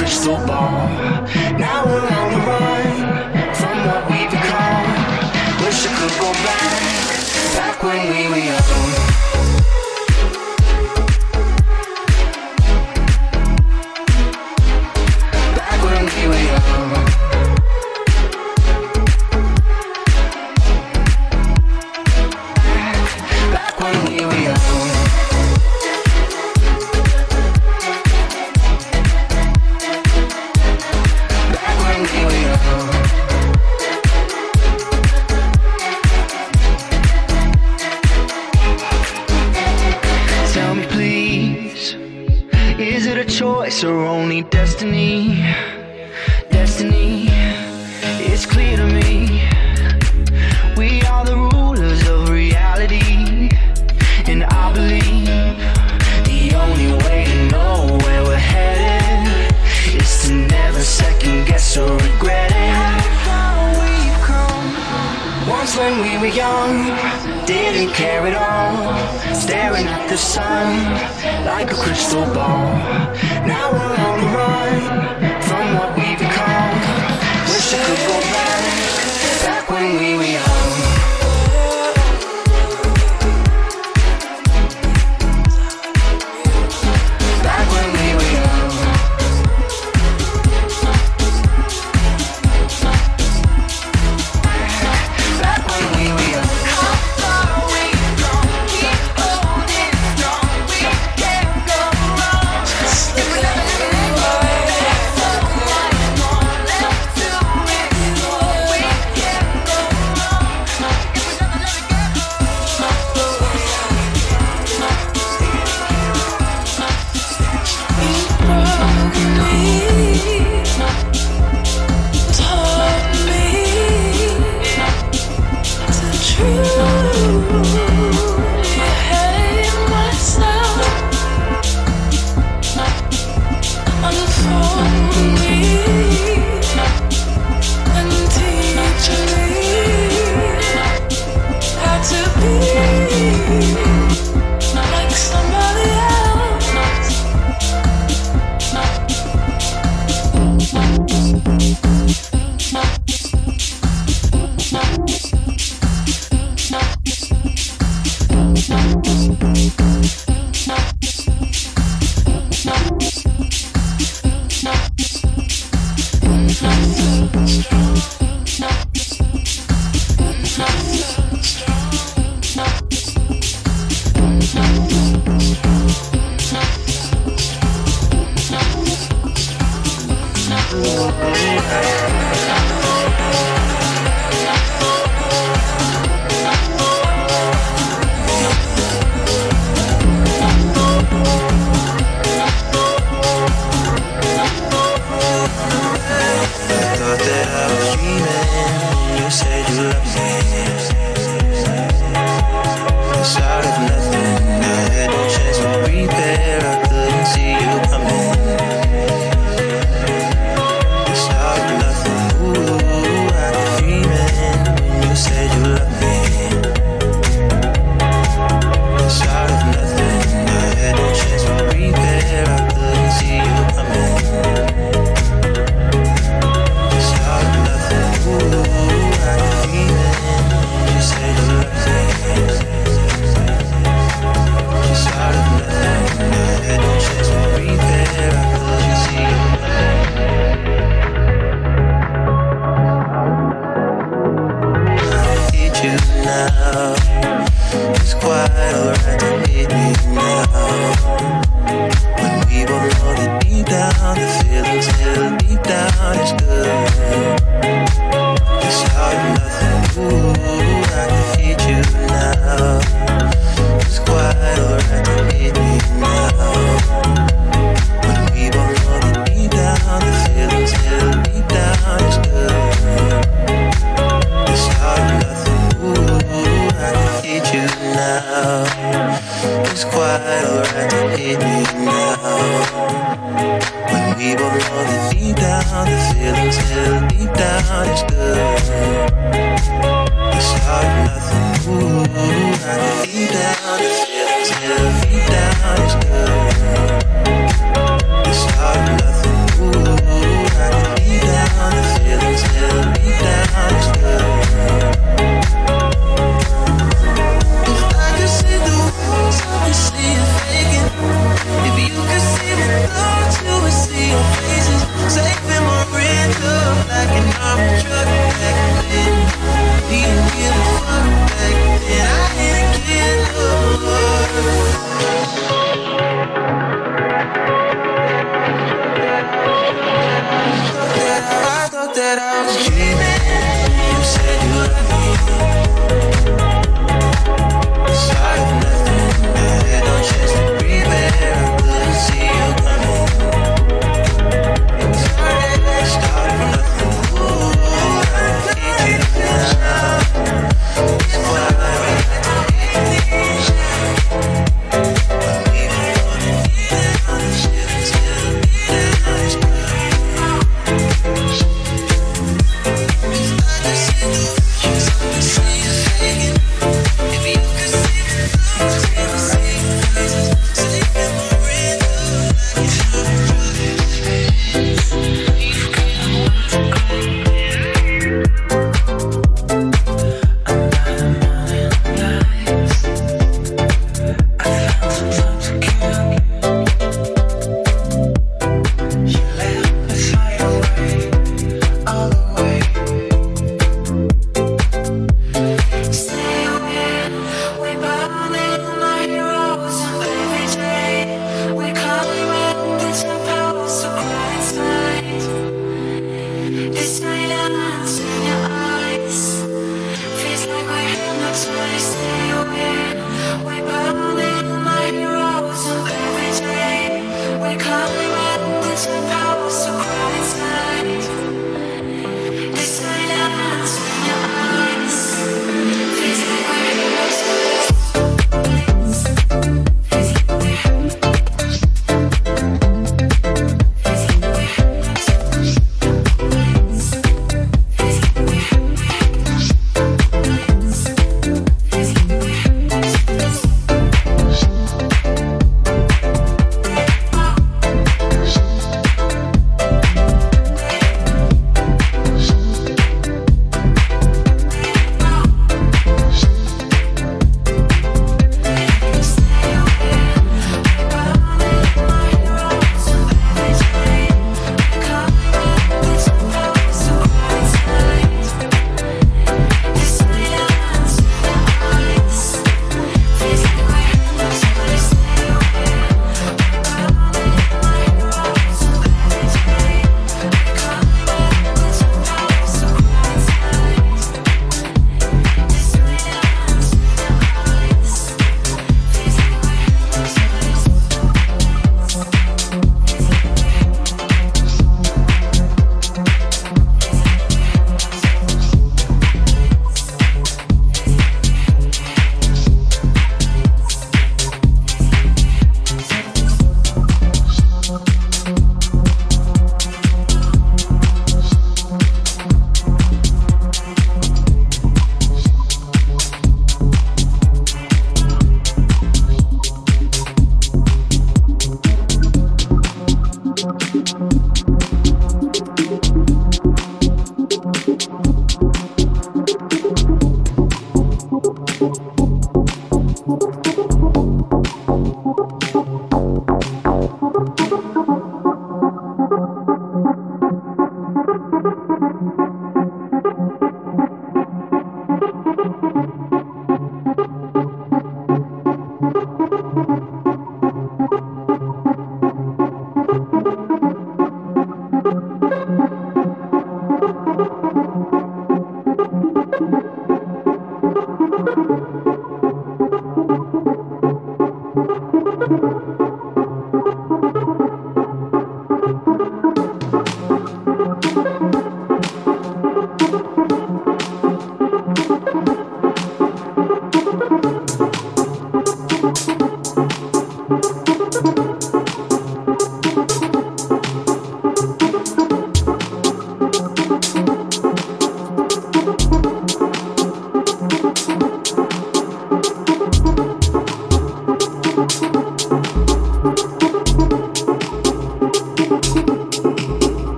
crystal ball. was dreaming. You said you loved me.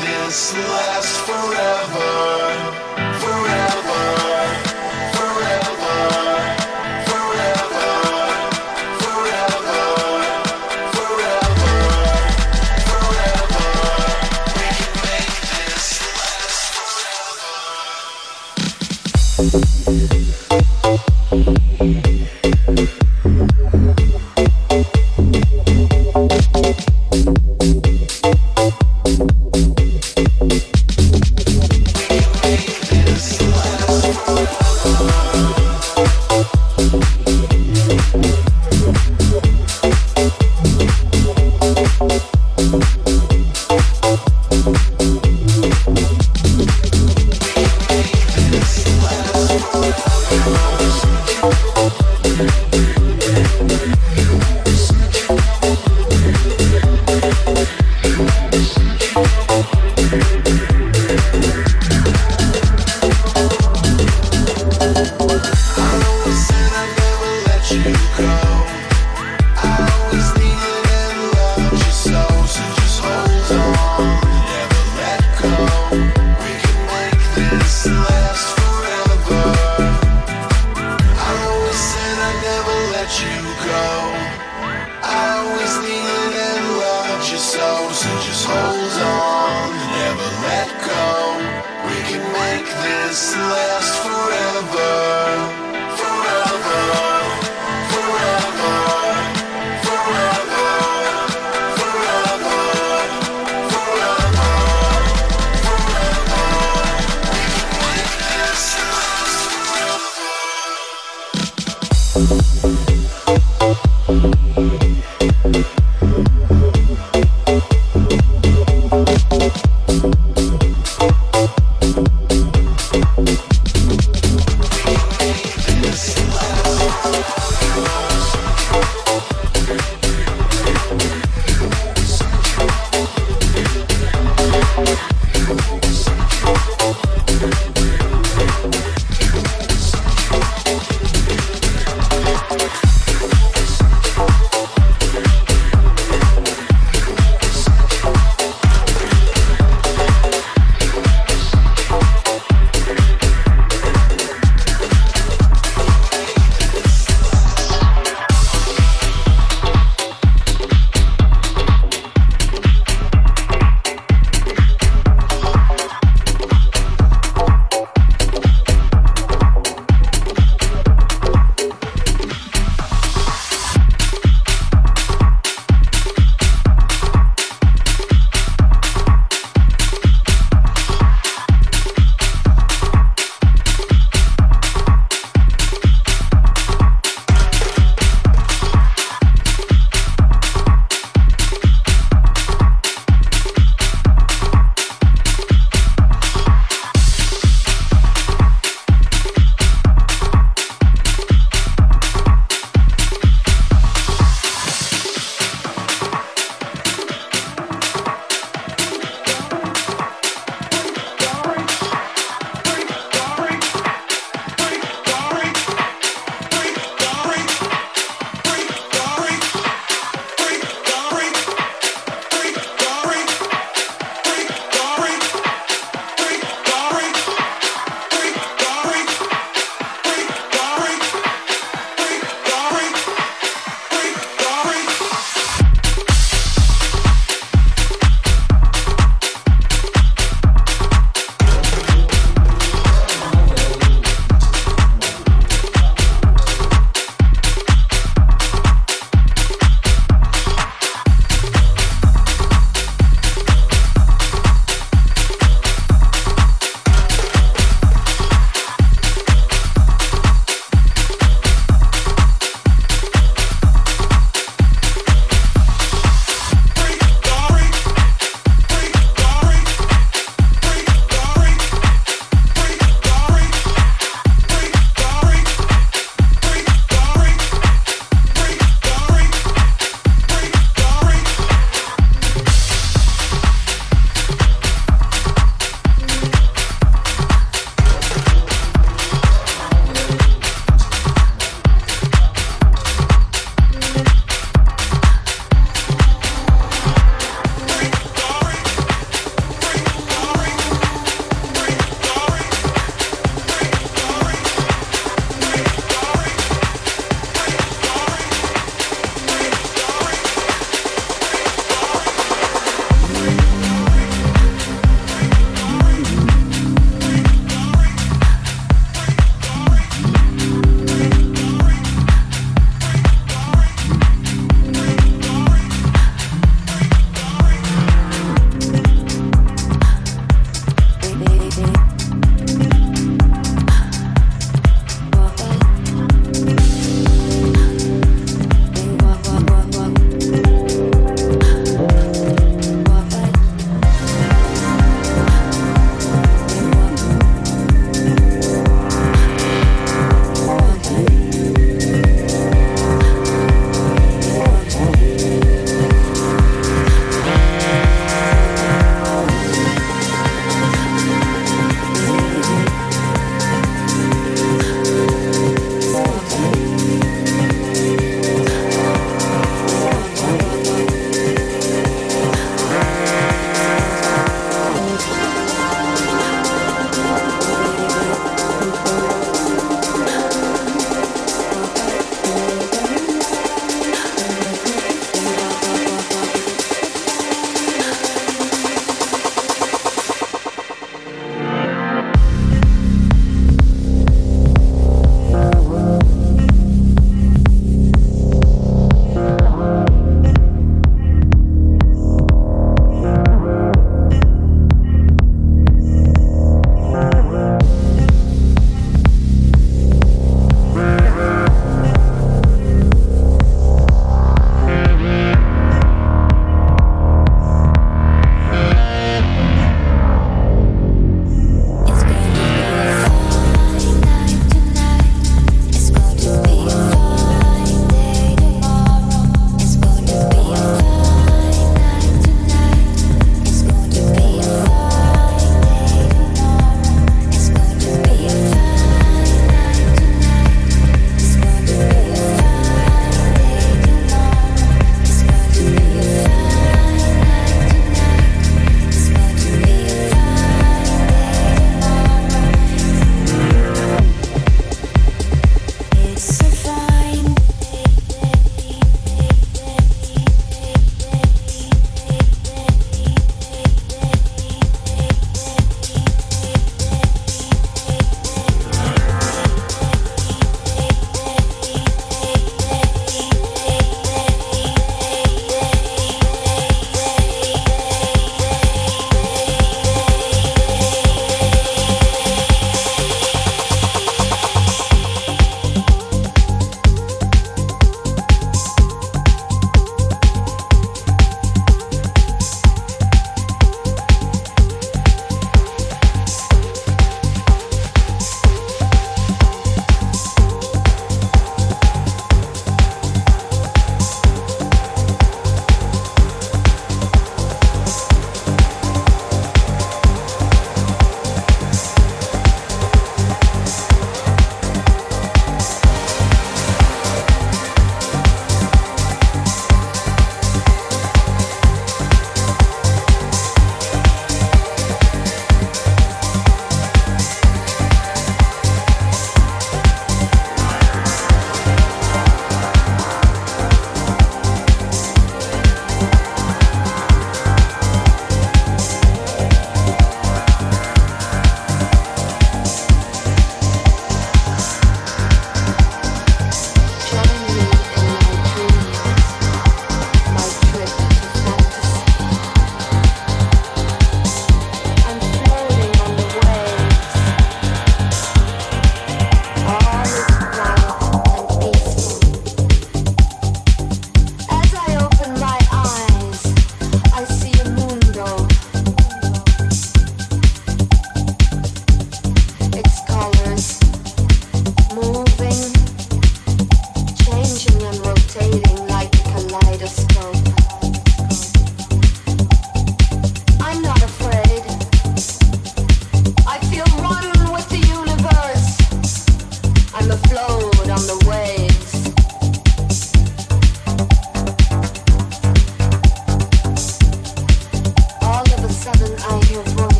this last forever, forever,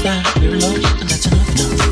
that you're lost, and that's enough now.